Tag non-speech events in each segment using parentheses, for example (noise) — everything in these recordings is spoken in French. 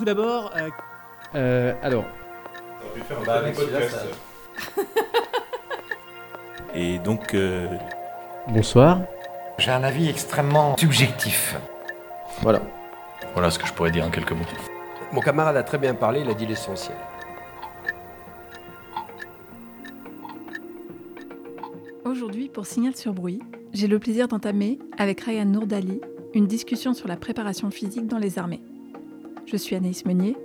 tout d'abord, euh, Euh, alors, On aurait pu faire un Bah. (laughs) Et donc, euh, bonsoir. J'ai un avis extrêmement subjectif. Voilà. voilà ce que je pourrais dire en quelques mots. Mon camarade a très bien parlé, il a dit l'essentiel. Aujourd'hui, pour Signal sur bruit, j'ai le plaisir d'entamer, avec Ryan Nourdali, une discussion sur la préparation physique dans les armées. Je suis Anaïs Meunier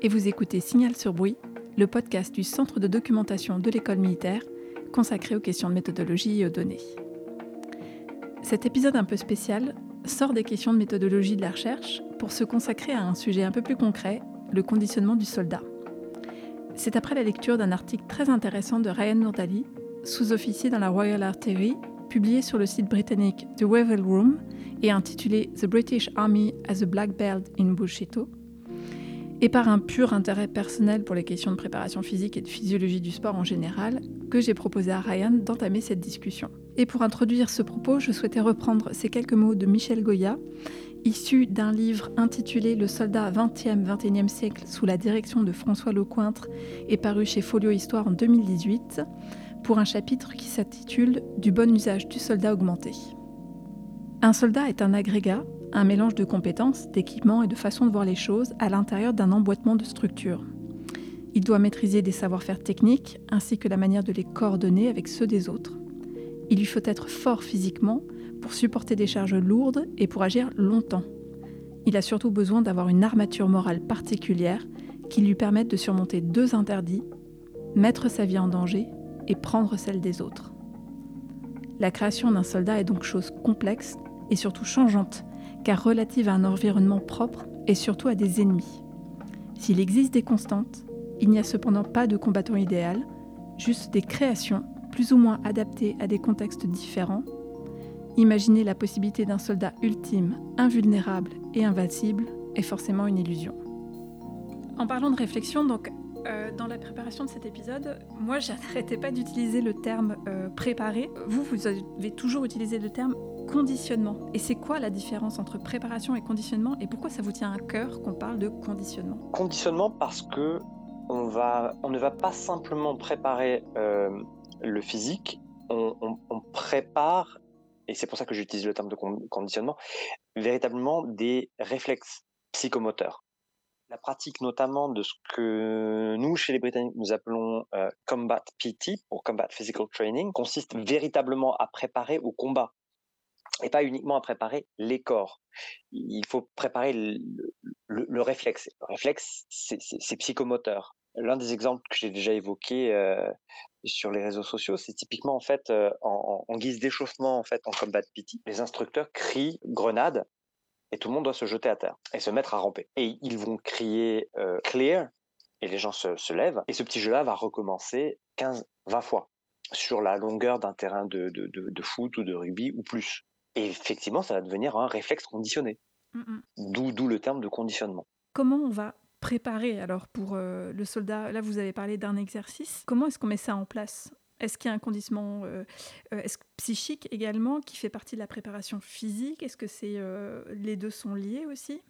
et vous écoutez Signal sur bruit, le podcast du Centre de documentation de l'école militaire consacré aux questions de méthodologie et aux données. Cet épisode un peu spécial sort des questions de méthodologie de la recherche pour se consacrer à un sujet un peu plus concret, le conditionnement du soldat. C'est après la lecture d'un article très intéressant de Ryan Nourdali sous-officier dans la Royal Artillery, publié sur le site britannique The Wavell Room et intitulé The British Army as a Black Belt in Bullshito, et par un pur intérêt personnel pour les questions de préparation physique et de physiologie du sport en général, que j'ai proposé à Ryan d'entamer cette discussion. Et pour introduire ce propos, je souhaitais reprendre ces quelques mots de Michel Goya, issus d'un livre intitulé Le soldat 20e-21e siècle sous la direction de François Lecointre et paru chez Folio Histoire en 2018 pour un chapitre qui s'intitule Du bon usage du soldat augmenté. Un soldat est un agrégat, un mélange de compétences, d'équipements et de façons de voir les choses à l'intérieur d'un emboîtement de structures. Il doit maîtriser des savoir-faire techniques ainsi que la manière de les coordonner avec ceux des autres. Il lui faut être fort physiquement pour supporter des charges lourdes et pour agir longtemps. Il a surtout besoin d'avoir une armature morale particulière qui lui permette de surmonter deux interdits, mettre sa vie en danger et prendre celle des autres. La création d'un soldat est donc chose complexe et surtout changeante, car relative à un environnement propre et surtout à des ennemis. S'il existe des constantes, il n'y a cependant pas de combattant idéal, juste des créations plus ou moins adaptées à des contextes différents. Imaginer la possibilité d'un soldat ultime, invulnérable et invincible est forcément une illusion. En parlant de réflexion, donc euh, dans la préparation de cet épisode, moi, (laughs) je n'arrêtais pas d'utiliser le terme euh, préparé. Vous, vous avez toujours utilisé le terme conditionnement. Et c'est quoi la différence entre préparation et conditionnement Et pourquoi ça vous tient à cœur qu'on parle de conditionnement? Conditionnement parce que on, va, on ne va pas simplement préparer euh, le physique, on, prépare, et c'est pour ça que j'utilise le terme de conditionnement, véritablement des réflexes psychomoteurs. La pratique notamment de ce que nous, chez les Britanniques, nous appelons euh, Combat PT, pour Combat Physical Training, consiste véritablement à préparer au combat et pas uniquement à préparer les corps. Il faut préparer le, le, le réflexe. Le réflexe, c'est psychomoteur. L'un des exemples que j'ai déjà évoqué euh, sur les réseaux sociaux, c'est typiquement en fait euh, en, guise d'échauffement en fait en combat PT, les instructeurs crient grenade et tout le monde doit se jeter à terre et se mettre à ramper. Et ils vont crier euh, clear et les gens se, lèvent et ce petit jeu-là va recommencer 15, 20 fois sur la longueur d'un terrain de, de, de, de, foot ou de rugby ou plus. Et effectivement, ça va devenir un réflexe conditionné. Mm -hmm. D'où le terme de conditionnement. Comment on va préparer alors pour euh, le soldat? Là, vous avez parlé d'un exercice. Comment est-ce qu'on met ça en place? Est-ce qu'il y a un conditionnement euh, euh, psychique également qui fait partie de la préparation physique? Est-ce que c'est euh, les deux sont liés aussi?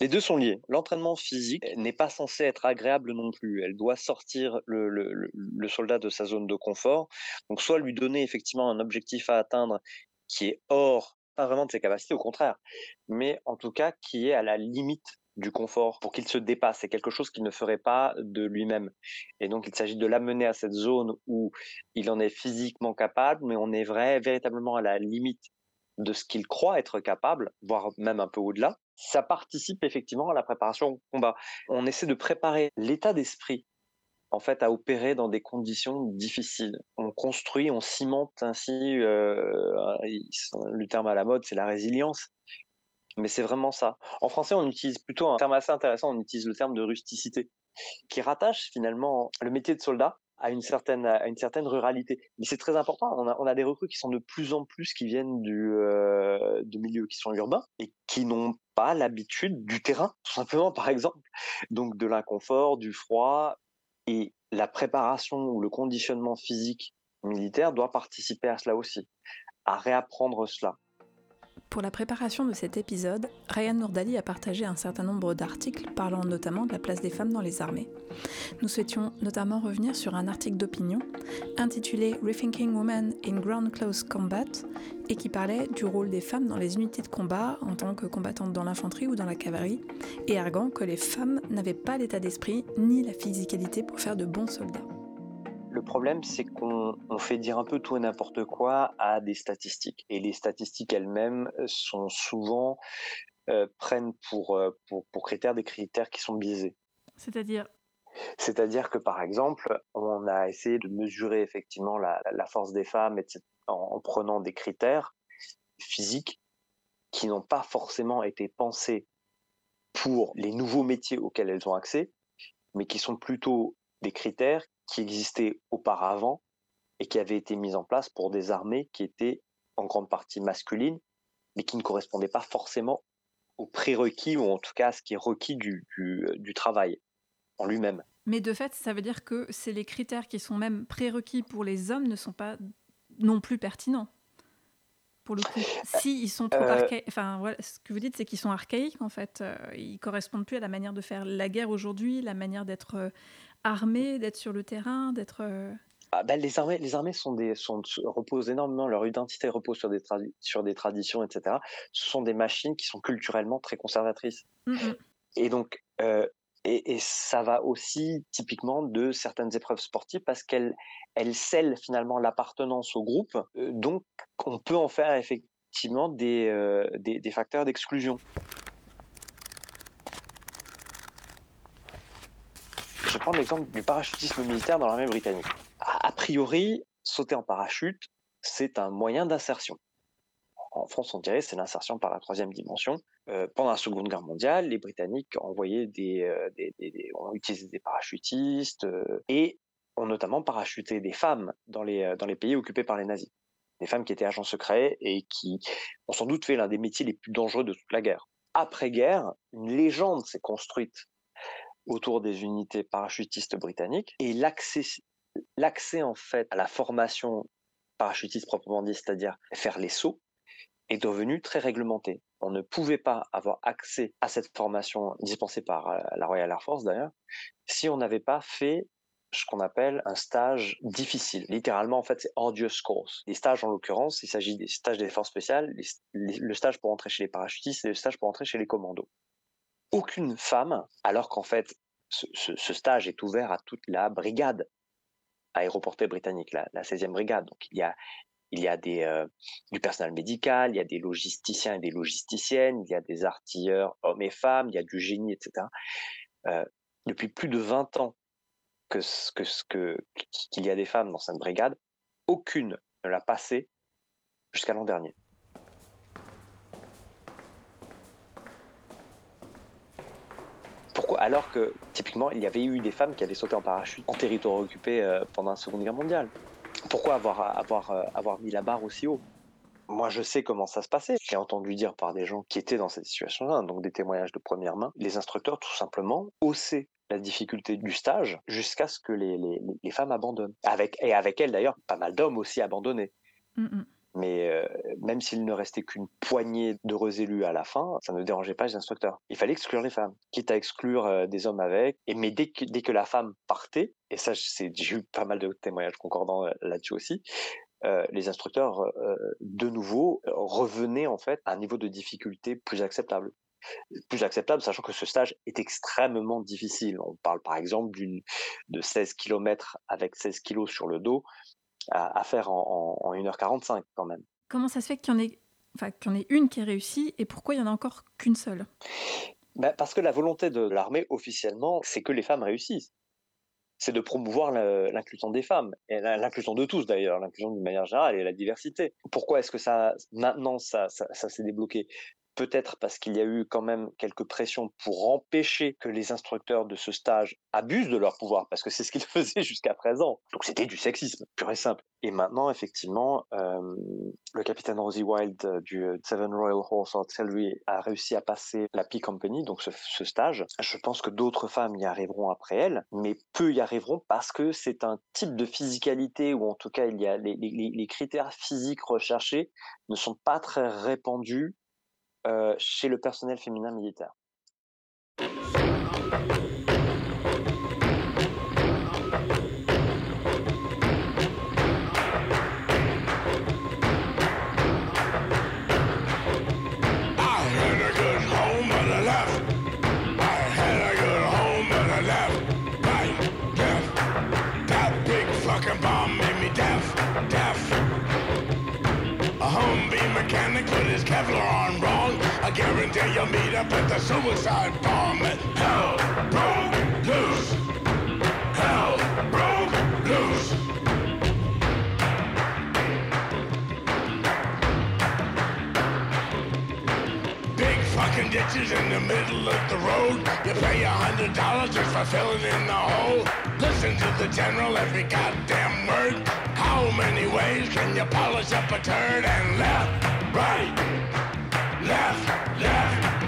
Les deux sont liés. L'entraînement physique n'est pas censé être agréable non plus. Elle doit sortir le, le, le, soldat de sa zone de confort. Donc, soit lui donner effectivement un objectif à atteindre qui est hors, pas vraiment de ses capacités, au contraire, mais en tout cas qui est à la limite du confort pour qu'il se dépasse. C'est quelque chose qu'il ne ferait pas de lui-même. Et donc, il s'agit de l'amener à cette zone où il en est physiquement capable, mais on est vrai, véritablement à la limite de ce qu'il croit être capable, voire même un peu au-delà. Ça participe effectivement à la préparation au combat. On essaie de préparer l'état d'esprit en fait à opérer dans des conditions difficiles. On construit, on cimente ainsi, euh, le terme à la mode, c'est la résilience. Mais c'est vraiment ça. En français, on utilise plutôt un terme assez intéressant, on utilise le terme de rusticité, qui rattache finalement le métier de soldat à une certaine, ruralité. Mais c'est très important, on a, des recrues qui sont de plus en plus qui viennent euh, de milieux qui sont urbains et qui n'ont pas l'habitude du terrain, tout simplement, par exemple. Donc de l'inconfort, du froid, et la préparation ou le conditionnement physique militaire doit participer à cela aussi, à réapprendre cela. Pour la préparation de cet épisode, Ryan Nourdali a partagé un certain nombre d'articles parlant notamment de la place des femmes dans les armées. Nous souhaitions notamment revenir sur un article d'opinion intitulé Rethinking Women in Ground Close Combat et qui parlait du rôle des femmes dans les unités de combat en tant que combattantes dans l'infanterie ou dans la cavalerie et arguant que les femmes n'avaient pas l'état d'esprit ni la physicalité pour faire de bons soldats. Le problème, c'est qu'on fait dire un peu tout et n'importe quoi à des statistiques. Et les statistiques elles-mêmes sont souvent euh, prennent pour, euh, pour, pour critères des critères qui sont biaisés. C'est-à-dire? C'est-à-dire que par exemple, on a essayé de mesurer effectivement la, la force des femmes etc., en, en prenant des critères physiques qui n'ont pas forcément été pensés pour les nouveaux métiers auxquels elles ont accès, mais qui sont plutôt des critères qui existaient auparavant et qui avaient été mis en place pour des armées qui étaient en grande partie masculines, mais qui ne correspondaient pas forcément aux prérequis ou en tout cas à ce qui est requis du, du, du travail en lui-même. Mais de fait, ça veut dire que c'est les critères qui sont même prérequis pour les hommes ne sont pas non plus pertinents. Pour le coup, si ils sont trop Euh, archaïques, enfin voilà, ce que vous dites, c'est qu'ils sont archaïques en fait. Euh, ils correspondent plus à la manière de faire la guerre aujourd'hui, la manière d'être euh, armé, d'être sur le terrain, d'être. euh, Ah, ben, les armées, les armées sont des, sont, reposent énormément, leur identité repose sur des, sur des traditions, etc. Ce sont des machines qui sont culturellement très conservatrices. Et donc, euh, et, et ça va aussi typiquement de certaines épreuves sportives parce qu'elles elles scellent finalement l'appartenance au groupe. Euh, donc, on peut en faire effectivement des, euh, des, des facteurs d'exclusion. Vais prendre l'exemple du parachutisme militaire dans l'armée britannique. A, priori, sauter en parachute, c'est un moyen d'insertion. En France, on dirait c'est l'insertion par la troisième dimension. Euh, pendant la Seconde Guerre mondiale, les Britanniques envoyaient des, euh, des, ont utilisé des parachutistes euh, et ont notamment parachuté des femmes dans les, dans les pays occupés par les nazis. Des femmes qui étaient agents secrets et qui ont sans doute fait l'un des métiers les plus dangereux de toute la guerre. Après-guerre, une légende s'est construite autour des unités parachutistes britanniques et l'accès, en fait à la formation parachutiste proprement dit, c'est-à-dire faire les sauts, est devenu très réglementé. On ne pouvait pas avoir accès à cette formation dispensée par euh, la Royal Air Force d'ailleurs, si on n'avait pas fait ce qu'on appelle un stage difficile. Littéralement, en fait, c'est arduous course. Les stages, en l'occurrence, il s'agit des stages des forces spéciales, les- les- le stage pour entrer chez les parachutistes et le stage pour entrer chez les commandos. Aucune femme, alors qu'en fait, ce, stage est ouvert à toute la brigade aéroportée britannique, la, la 16e brigade. Donc, il y a, des, euh, du personnel médical, il y a des logisticiens et des logisticiennes, il y a des artilleurs hommes et femmes, il y a du génie, etc. Euh, depuis plus de 20 ans qu'il y a des femmes dans cette brigade, aucune ne l'a passé jusqu'à l'an dernier. Pourquoi Alors que, typiquement, il y avait eu des femmes qui avaient sauté en parachute en territoire occupé euh, pendant la Seconde Guerre mondiale. Pourquoi avoir, avoir, euh, avoir mis la barre aussi haut? Moi, je sais comment ça se passait. J'ai entendu dire par des gens qui étaient dans cette situation-là, donc des témoignages de première main, les instructeurs, tout simplement, haussaient la difficulté du stage jusqu'à ce que les, les, les femmes abandonnent. Avec, et avec elles, d'ailleurs, pas mal d'hommes aussi abandonnés. Mm, mm. Mais euh, même s'il ne restait qu'une poignée d'heureux élus à la fin, ça ne dérangeait pas les instructeurs. Il fallait exclure les femmes, quitte à exclure euh, des hommes avec. Et mais dès que, dès que la femme partait, et ça j'ai eu pas mal de témoignages concordants euh, là-dessus aussi, les instructeurs de nouveau revenaient en fait à un niveau de difficulté plus acceptable. Plus acceptable, sachant que ce stage est extrêmement difficile. On parle par exemple de 16 km avec 16 kilos sur le dos à, à faire en, en, en 1h45 quand même. Comment ça se fait qu'il y en ait, enfin, qu'il y en ait une qui ait réussi et pourquoi il y en a encore qu'une seule? Ben, parce que la volonté de l'armée officiellement, c'est que les femmes réussissent. C'est de promouvoir l'inclusion des femmes, et l'inclusion de tous d'ailleurs, l'inclusion d'une manière générale et la diversité. Pourquoi est-ce que ça, maintenant, ça, ça, ça s'est débloqué? Peut-être parce qu'il y a eu quand même quelques pressions pour empêcher que les instructeurs de ce stage abusent de leur pouvoir, parce que c'est ce qu'ils (laughs) faisaient jusqu'à présent. Donc c'était du sexisme, pur et simple. Et maintenant, effectivement, euh, le capitaine Rosie Wild euh, du euh, Seven Royal Horse Artillery a réussi à passer la P Company, donc ce, stage. Je pense que d'autres femmes y arriveront après elle, mais peu y arriveront parce que c'est un type de physicalité, ou en tout cas, il y a les, critères physiques recherchés ne sont pas très répandus chez le personnel féminin militaire. You'll meet up at the suicide bomb. and hell broke loose. Hell broke loose. Big fucking ditches in the middle of the road. You pay a hundred dollars just for filling in the hole. Listen to the general every goddamn word. How many ways can you polish up a turd and left? right, left, left,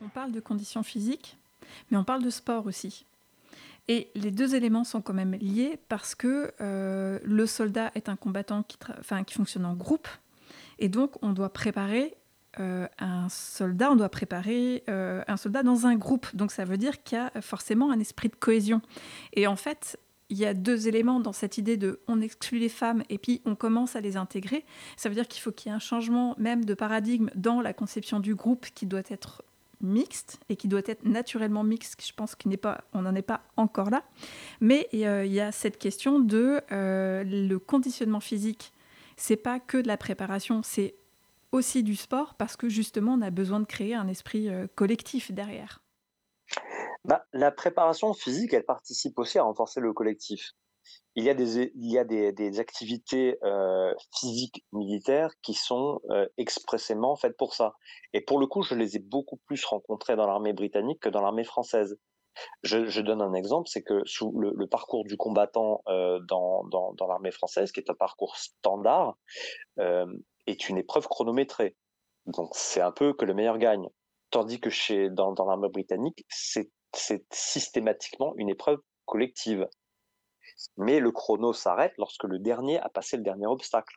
On parle de conditions physiques, mais on parle de sport aussi. Et les deux éléments sont quand même liés parce que euh, le soldat est un combattant qui, enfin, qui fonctionne en groupe. Et donc, on doit préparer euh, un soldat, on doit préparer euh, un soldat dans un groupe. Donc, ça veut dire qu'il y a forcément un esprit de cohésion. Et en fait, il y a deux éléments dans cette idée de on exclut les femmes et puis on commence à les intégrer. Ça veut dire qu'il faut qu'il y ait un changement même de paradigme dans la conception du groupe qui doit être mixte et qui doit être naturellement mixte. Je pense qu'on n'en est pas encore là. Mais euh, il y a cette question de euh, le conditionnement physique. C'est pas que de la préparation, c'est aussi du sport parce que justement on a besoin de créer un esprit euh, collectif derrière. Bah, la préparation physique, elle participe aussi à renforcer le collectif. Il y a des, activités euh, physiques militaires qui sont euh, expressément faites pour ça. Et pour le coup, je les ai beaucoup plus rencontrées dans l'armée britannique que dans l'armée française. Je, donne un exemple, c'est que le, parcours du combattant euh, dans, l'armée française, qui est un parcours standard, est une épreuve chronométrée. Donc c'est un peu que le meilleur gagne. Tandis que chez dans l'armée britannique, c'est c'est systématiquement une épreuve collective. Mais le chrono s'arrête lorsque le dernier a passé le dernier obstacle.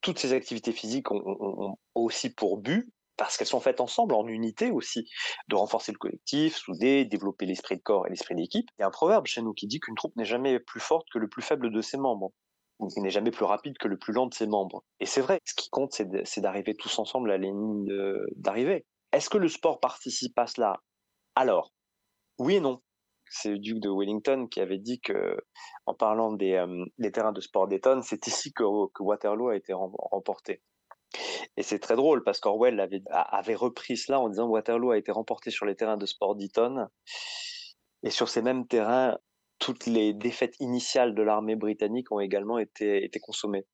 Toutes ces activités physiques ont, aussi pour but, parce qu'elles sont faites ensemble, en unité aussi, de renforcer le collectif, souder, développer l'esprit de corps et l'esprit d'équipe. Il y a un proverbe chez nous qui dit qu'une troupe n'est jamais plus forte que le plus faible de ses membres, ou n'est jamais plus rapide que le plus lent de ses membres. Et c'est vrai, ce qui compte, c'est d'arriver tous ensemble à la ligne d'arrivée. Est-ce que le sport participe à cela? Alors, oui et non. C'est le duc de Wellington qui avait dit que, en parlant des, euh, terrains de sport d'Eton, c'est ici que, Waterloo a été rem- remporté. Et c'est très drôle parce qu'Orwell avait, repris cela en disant Waterloo a été remporté sur les terrains de sport d'Eton. Et sur ces mêmes terrains, toutes les défaites initiales de l'armée britannique ont également été consommées.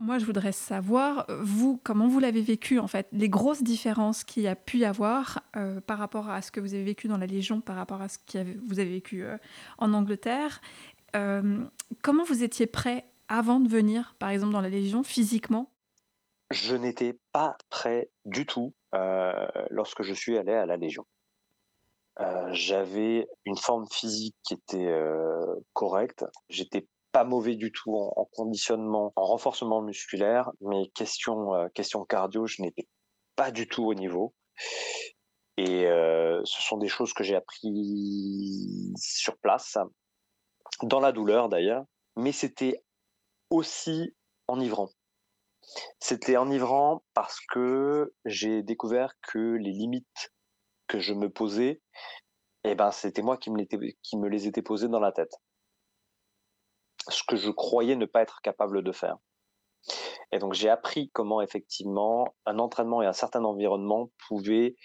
Moi, je voudrais savoir, vous, comment vous l'avez vécu, en fait, les grosses différences qu'il y a pu y avoir euh, par rapport à ce que vous avez vécu dans la Légion, par rapport à ce que vous avez vécu euh, en Angleterre. Euh, comment vous étiez prêt avant de venir, par exemple, dans la Légion, physiquement? Je n'étais pas prêt du tout euh, lorsque je suis allé à la Légion. Euh, J'avais une forme physique qui était euh, correcte. J'étais pas mauvais du tout en, en conditionnement, en renforcement musculaire, mais question euh, question cardio, je n'étais pas du tout au niveau. Et euh, ce sont des choses que j'ai appris sur place, dans la douleur d'ailleurs, mais c'était aussi enivrant. C'était enivrant parce que j'ai découvert que les limites que je me posais, eh ben, c'était moi qui me, qui me les étais posées dans la tête. Ce que je croyais ne pas être capable de faire. Et donc, j'ai appris comment, effectivement, un entraînement et un certain environnement pouvaient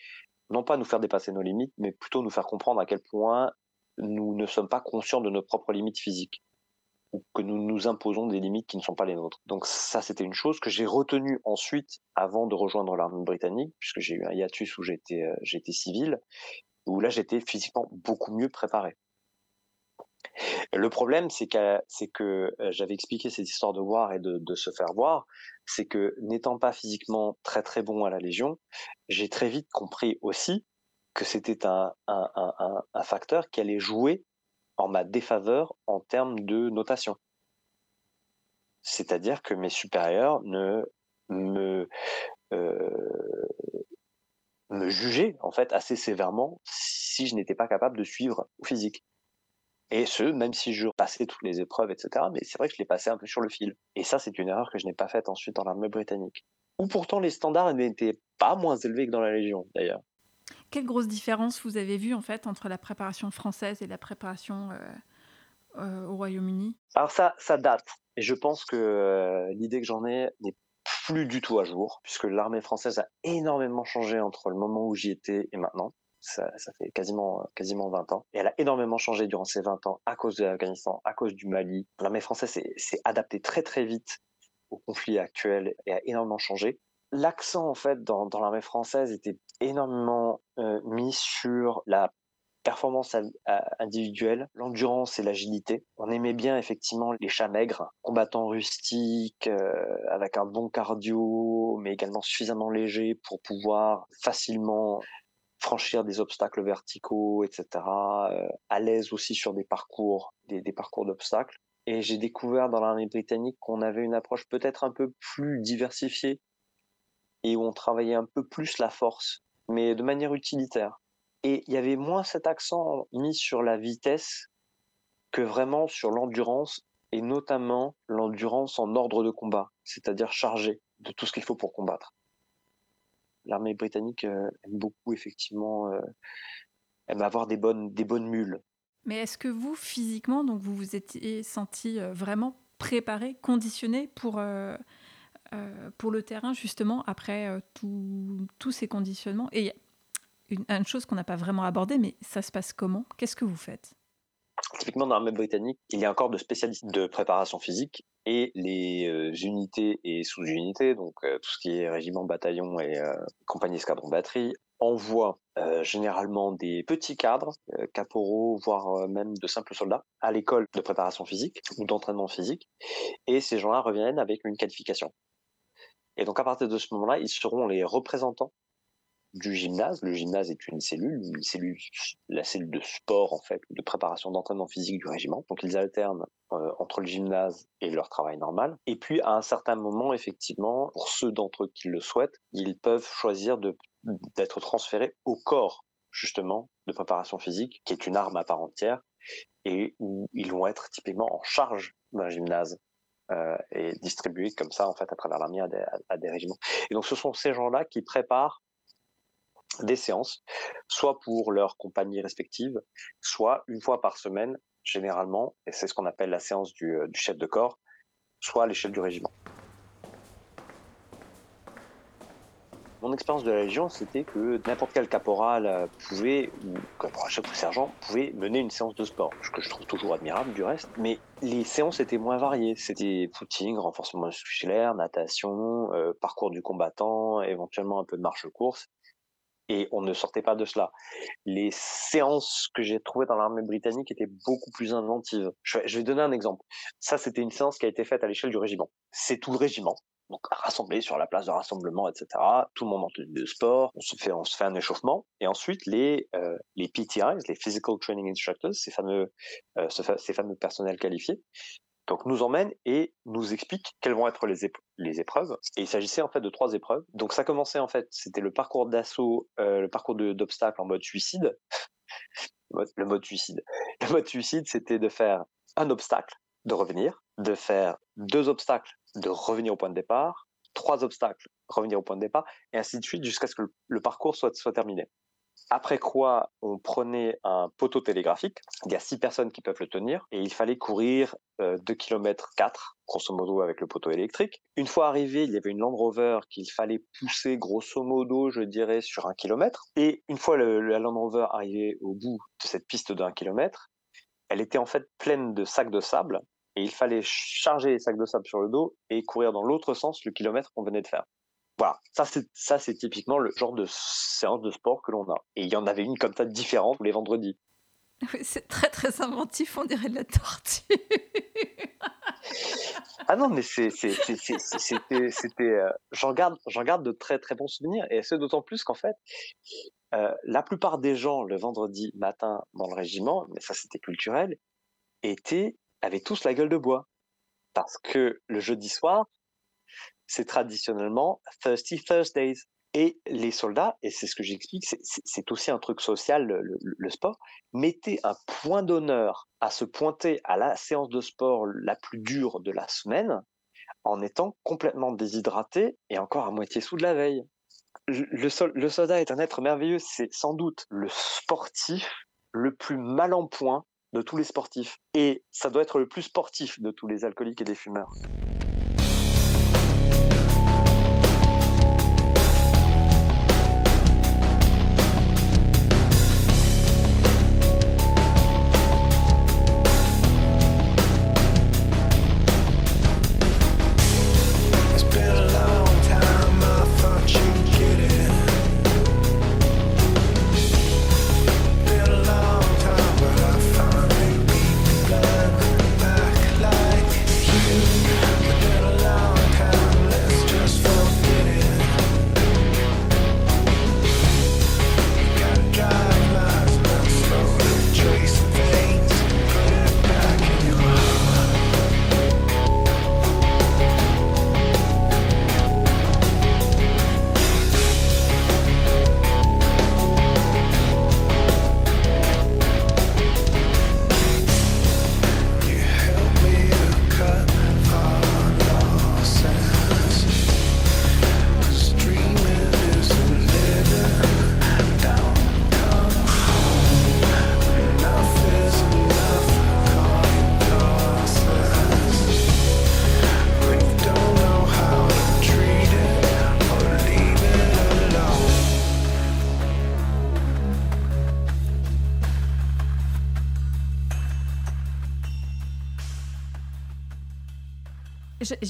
non pas nous faire dépasser nos limites, mais plutôt nous faire comprendre à quel point nous ne sommes pas conscients de nos propres limites physiques. ou que nous nous imposons des limites qui ne sont pas les nôtres. Donc ça, c'était une chose que j'ai retenue ensuite avant de rejoindre l'armée britannique, puisque j'ai eu un hiatus où j'étais euh, civil, où là j'étais physiquement beaucoup mieux préparé. Le problème, c'est que, euh, j'avais expliqué cette histoire de voir et de, se faire voir, c'est que n'étant pas physiquement très très bon à la Légion, j'ai très vite compris aussi que c'était un facteur qui allait jouer en ma défaveur en termes de notation. C'est-à-dire que mes supérieurs ne me, euh, me jugeaient en fait assez sévèrement si je n'étais pas capable de suivre au physique. Et ce, même si je passais toutes les épreuves, etc. Mais c'est vrai que je les passais un peu sur le fil. Et ça, c'est une erreur que je n'ai pas faite ensuite dans l'armée britannique. Où pourtant les standards n'étaient pas moins élevés que dans la Légion, d'ailleurs. Quelle grosse différence vous avez vue en fait entre la préparation française et la préparation euh, euh, au Royaume-Uni? Alors ça, ça date. Et je pense que euh, l'idée que j'en ai n'est plus du tout à jour, puisque l'armée française a énormément changé entre le moment où j'y étais et maintenant. Ça, fait quasiment quasiment 20 ans. Et elle a énormément changé durant ces 20 ans à cause de l'Afghanistan, à cause du Mali. L'armée française s'est adaptée très très vite au conflit actuel et a énormément changé l'accent en fait dans, dans l'armée française était énormément euh, mis sur la performance individuelle, l'endurance et l'agilité. On aimait bien effectivement les chats maigres, combattants rustiques, euh, avec un bon cardio, mais également suffisamment légers pour pouvoir facilement franchir des obstacles verticaux, etc. Euh, à l'aise aussi sur des parcours, des, des parcours d'obstacles. Et j'ai découvert dans l'armée britannique qu'on avait une approche peut-être un peu plus diversifiée et où on travaillait un peu plus la force, mais de manière utilitaire. Et il y avait moins cet accent mis sur la vitesse que vraiment sur l'endurance, et notamment l'endurance en ordre de combat, c'est-à-dire chargé de tout ce qu'il faut pour combattre. L'armée britannique euh, aime beaucoup effectivement euh, aime avoir des bonnes des bonnes mules. Mais est-ce que vous physiquement donc vous vous étiez senti euh, vraiment préparé, conditionné pour euh, pour le terrain, justement, après euh, tous ces conditionnements? Et une, une chose qu'on n'a pas vraiment abordée, mais ça se passe comment? Qu'est-ce que vous faites? Typiquement dans l'armée britannique, il y a encore de spécialistes de préparation physique et les euh, unités et sous-unités, donc euh, tout ce qui est régiment, bataillon et euh, compagnie escadron batterie, envoient généralement des petits cadres, caporaux, voire même de simples soldats, à l'école de préparation physique ou d'entraînement physique, et ces gens-là reviennent avec une qualification. Et donc à partir de ce moment-là, ils seront les représentants du gymnase. Le gymnase est une cellule, la cellule de sport en fait, de préparation d'entraînement physique du régiment. Donc ils alternent euh, entre le gymnase et leur travail normal. Et puis à un certain moment, effectivement, pour ceux d'entre eux qui le souhaitent, ils peuvent choisir d'être transférés au corps justement de préparation physique, qui est une arme à part entière, et où ils vont être typiquement en charge d'un gymnase euh, et distribués comme ça en fait à travers l'armée à, à, des régiments. Et donc ce sont ces gens-là qui préparent des séances, soit pour leurs compagnies respectives, soit une fois par semaine, généralement, et c'est ce qu'on appelle la séance du, euh, chef de corps, soit à l'échelle du régiment. Mon expérience de la Légion, c'était que n'importe quel caporal euh, pouvait, ou caporal chef ou sergent, pouvait mener une séance de sport, ce que je trouve toujours admirable du reste. Mais les séances étaient moins variées. C'était footing, renforcement musculaire, natation, euh, parcours du combattant, éventuellement un peu de marche-course. Et on ne sortait pas de cela. Les séances que j'ai trouvées dans l'armée britannique étaient beaucoup plus inventives. Je vais, donner un exemple. Ça, c'était une séance qui a été faite à l'échelle du régiment. C'est tout le régiment donc rassemblés sur la place de rassemblement, etc. Tout le monde en tenue de sport, on se fait, on se fait un échauffement, et ensuite les euh, les PTIs, les Physical Training Instructors, ces fameux euh, ces fameux personnels qualifiés, donc nous emmènent et nous expliquent quelles vont être les, épreuves. Et il s'agissait en fait de trois épreuves. Donc ça commençait en fait, c'était le parcours d'assaut, euh, le parcours d'obstacle en mode suicide. (laughs) le mode suicide. (laughs) Le mode suicide, c'était de faire un obstacle, de revenir, de faire deux obstacles, de revenir au point de départ, trois obstacles, revenir au point de départ, et ainsi de suite jusqu'à ce que le, parcours soit terminé. Après quoi, on prenait un poteau télégraphique. Il y a six personnes qui peuvent le tenir et il fallait courir euh, 2 km 4, grosso modo, avec le poteau électrique. Une fois arrivé, il y avait une Land Rover qu'il fallait pousser, grosso modo, je dirais, sur un kilomètre. Et une fois la Land Rover arrivée au bout de cette piste d'un kilomètre, elle était en fait pleine de sacs de sable et il fallait charger les sacs de sable sur le dos et courir dans l'autre sens le kilomètre qu'on venait de faire. Voilà, ça c'est ça c'est typiquement le genre de séance de sport que l'on a. Et il y en avait une comme ça différente les vendredis. c'est très très inventif, on dirait de la tortue. ah non, mais c'est c'était c'était euh, j'en garde j'en garde de très très bons souvenirs et c'est d'autant plus qu'en fait euh, la plupart des gens le vendredi matin dans le régiment, mais ça c'était culturel, étaient avaient tous la gueule de bois parce que le jeudi soir c'est traditionnellement Thirsty Thursdays. Et les soldats, et c'est ce que j'explique, c'est aussi un truc social, le, sport, mettez un point d'honneur à se pointer à la séance de sport la plus dure de la semaine en étant complètement déshydraté et encore à moitié sous de la veille. Le, le soldat est un être merveilleux, c'est sans doute le sportif le plus mal en point de tous les sportifs. Et ça doit être le plus sportif de tous les alcooliques et des fumeurs.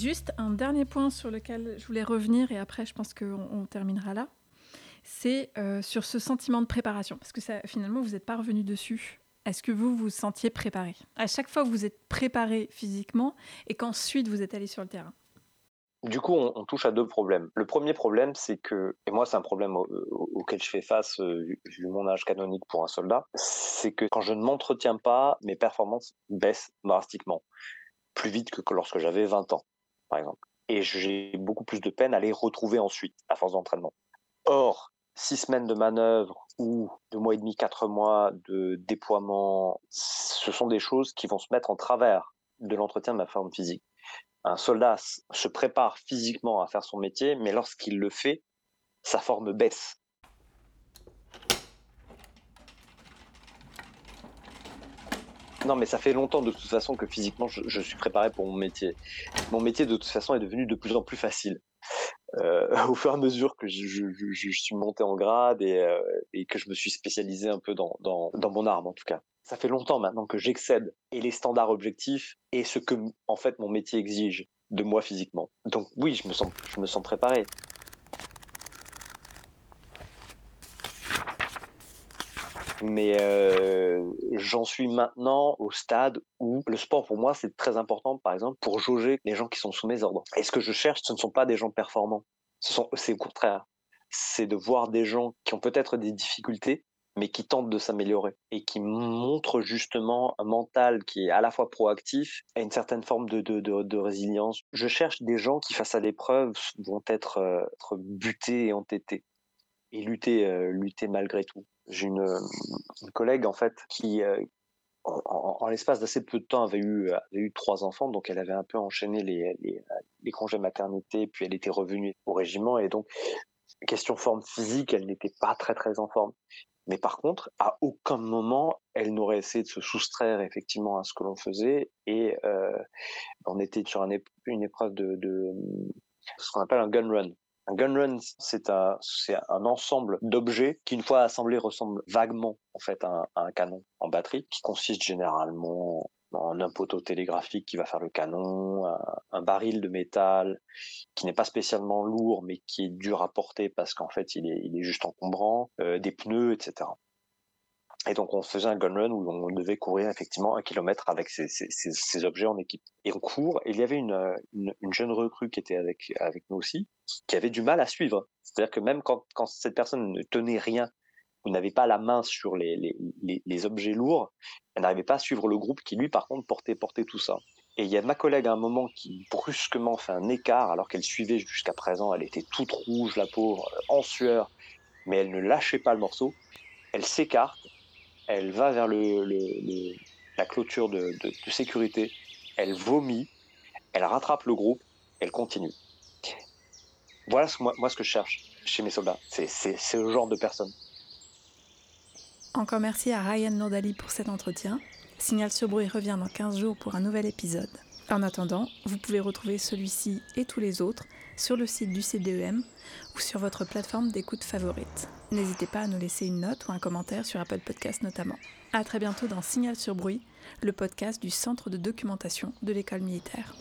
Juste un dernier point sur lequel je voulais revenir et après je pense qu'on terminera là. C'est euh, sur ce sentiment de préparation. Parce que finalement, vous n'êtes pas revenu dessus. Est-ce que vous vous sentiez préparé? À chaque fois, vous êtes préparé physiquement et qu'ensuite vous êtes allé sur le terrain? Du coup, on, touche à deux problèmes. Le premier problème, c'est que, et moi c'est un problème auquel je fais face euh, vu mon âge canonique pour un soldat, c'est que quand je ne m'entretiens pas, mes performances baissent drastiquement, plus vite que lorsque j'avais 20 ans exemple. Et j'ai beaucoup plus de peine à les retrouver ensuite, à force d'entraînement. Or, six semaines de manœuvre ou deux mois et demi, quatre mois de déploiement, ce sont des choses qui vont se mettre en travers de l'entretien de ma forme physique. Un soldat se prépare physiquement à faire son métier, mais lorsqu'il le fait, sa forme baisse. Non, mais ça fait longtemps de toute façon que physiquement je, suis préparé pour mon métier. Mon métier de toute façon est devenu de plus en plus facile. Euh, (laughs) au fur et à mesure que je, suis monté en grade euh, et, que je me suis spécialisé un peu dans, mon arme en tout cas. Ça fait longtemps maintenant que j'excède et les standards objectifs et ce que en fait mon métier exige de moi physiquement. Donc oui, je me sens, je me sens préparé. Mais euh, j'en suis maintenant au stade où le sport pour moi c'est très important par exemple pour jauger les gens qui sont sous mes ordres. Et ce que je cherche, ce ne sont pas des gens performants, c'est au contraire, c'est de voir des gens qui ont peut-être des difficultés mais qui tentent de s'améliorer et qui montrent justement un mental qui est à la fois proactif et une certaine forme de, de, de, résilience. Je cherche des gens qui, face à l'épreuve, vont être, euh, butés et entêtés et lutter, euh, lutter malgré tout. J'ai une, collègue en fait qui, euh, en, l'espace d'assez peu de temps, avait eu, avait eu trois enfants, donc elle avait un peu enchaîné les, les, les congés maternité, puis elle était revenue au régiment, et donc question forme physique, elle n'était pas très très en forme. Mais par contre, à aucun moment, elle n'aurait essayé de se soustraire effectivement à ce que l'on faisait. Et euh, on était sur une épreuve de, de ce qu'on appelle un gun run. Un gun run, c'est un, un ensemble d'objets qui, une fois assemblés, ressemblent vaguement en fait à un, canon en batterie, qui consiste généralement en un poteau télégraphique qui va faire le canon, un, baril de métal qui n'est pas spécialement lourd mais qui est dur à porter parce qu'en fait il est, il est juste encombrant, euh, des pneus, etc. Et donc on faisait un gun run où on devait courir effectivement un kilomètre avec ces, objets en équipe. Et on court, et il y avait une, une, une, jeune recrue qui était avec, avec nous aussi, qui avait du mal à suivre. C'est-à-dire que même quand, cette personne ne tenait rien, vous n'avez pas la main sur les, les, objets lourds, elle n'arrivait pas à suivre le groupe qui lui par contre portait, portait tout ça. Et il y a ma collègue à un moment qui brusquement fait un écart alors qu'elle suivait jusqu'à présent, elle était toute rouge la pauvre, en sueur, mais elle ne lâchait pas le morceau. Elle s'écarte, elle va vers la clôture de, sécurité, elle vomit, elle rattrape le groupe, elle continue. Voilà ce, moi, moi ce que je cherche chez mes soldats, c'est ce genre de personnes. Encore merci à Ryan Nordali pour cet entretien. Signal sur bruit revient dans 15 jours pour un nouvel épisode. En attendant, vous pouvez retrouver celui-ci et tous les autres sur le site du CDEM ou sur votre plateforme d'écoute favorite. N'hésitez pas à nous laisser une note ou un commentaire sur Apple Podcast notamment. A très bientôt dans Signal sur bruit, le podcast du Centre de documentation de l'école militaire.